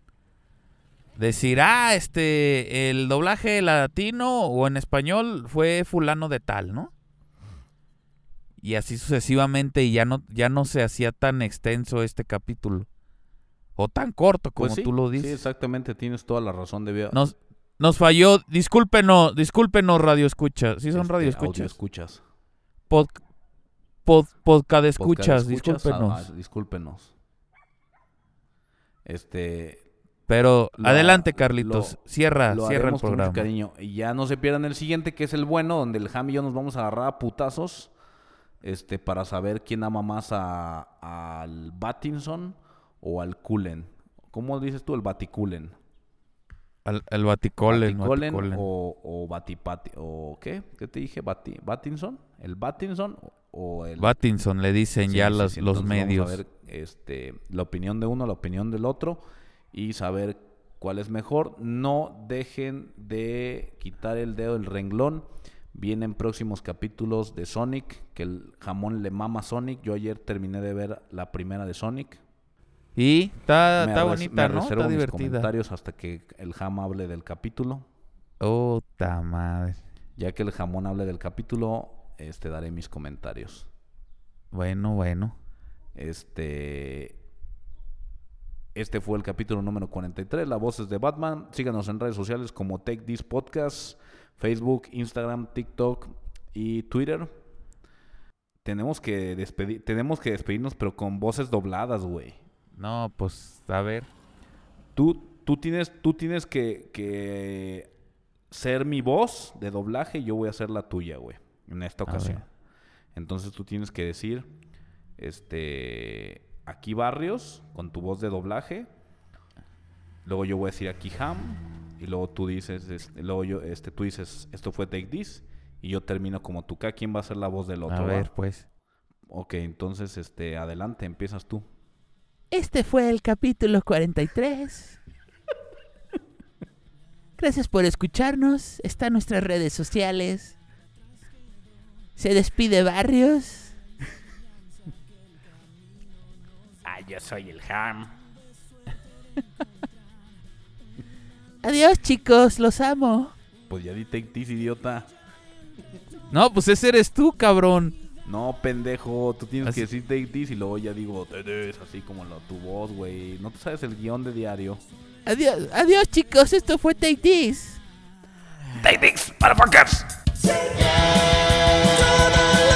Decir, ah, este, el doblaje latino o en español fue fulano de tal, ¿no? Y así sucesivamente y ya no, ya no se hacía tan extenso este capítulo. O tan corto como Pues sí, tú lo Sí, dices. exactamente, tienes toda la razón. Debía, Nos, nos falló, discúlpenos, discúlpenos radio escucha. Sí son este, radio escuchas. escuchas. Pod, pod, podcast escuchas, escuchas, discúlpenos. ah, ah, discúlpenos. Este, Pero lo- adelante, Carlitos. lo- cierra, lo cierra el haremos con mucho programa. cariño. Y ya no se pierdan el siguiente, que es el bueno, donde el Ham y yo nos vamos a agarrar a putazos. Este, para saber quién ama más a, al Batinson o al Cullen. ¿Cómo dices tú? El Baticulen. Al, el Baticolen. Baticolen Baticolen. o, o Batipati. ¿O qué? ¿Qué te dije? Bati, ¿Batinson? ¿El Batinson o- el Batinson le dicen Sí, ya sí, los, sí, los medios. Vamos a ver este, la opinión de uno, la opinión del otro y saber cuál es mejor. No dejen de quitar el dedo del renglón. Vienen próximos capítulos de Sonic, que el jamón le mama a Sonic. Yo ayer terminé de ver la primera de Sonic. Y está, bonita, ¿no? Está mis divertida. comentarios hasta que el jam hable del capítulo. Oh, ta madre. Ya que el jamón hable del capítulo, este daré mis comentarios. Bueno, bueno. Este. Este fue el capítulo número 43, Las voces de Batman. Síganos en redes sociales como Take This Podcast, Facebook, Instagram, TikTok y Twitter. Tenemos que despedir, tenemos que despedirnos, pero con voces dobladas, güey. No, pues, a ver. Tú, tú tienes, tú tienes que, que ser mi voz de doblaje y yo voy a ser la tuya, güey. En esta ocasión. Entonces tú tienes que decir, este, aquí Barrios, con tu voz de doblaje. Luego yo voy a decir aquí Ham. Y luego tú dices, este, luego yo, este, tú dices, esto fue Take This. Y yo termino como tú. Quien va a ser la voz del otro. A ¿va? ver, pues. Ok, entonces, este, adelante, empiezas tú. Este fue el capítulo 43. Gracias por escucharnos. Está en nuestras redes sociales. Se despide Barrios. Yo soy el Ham. Adiós chicos, los amo. Pues ya di Take This, idiota. No, pues ese eres tú, cabrón. No, pendejo, tú tienes Así- que decir take this y luego ya digo "Tedes", así como lo, tu voz, güey. No te sabes el guion de diario. Adiós, adiós chicos, esto fue Take This. Take this, motherfuckers. Yeah.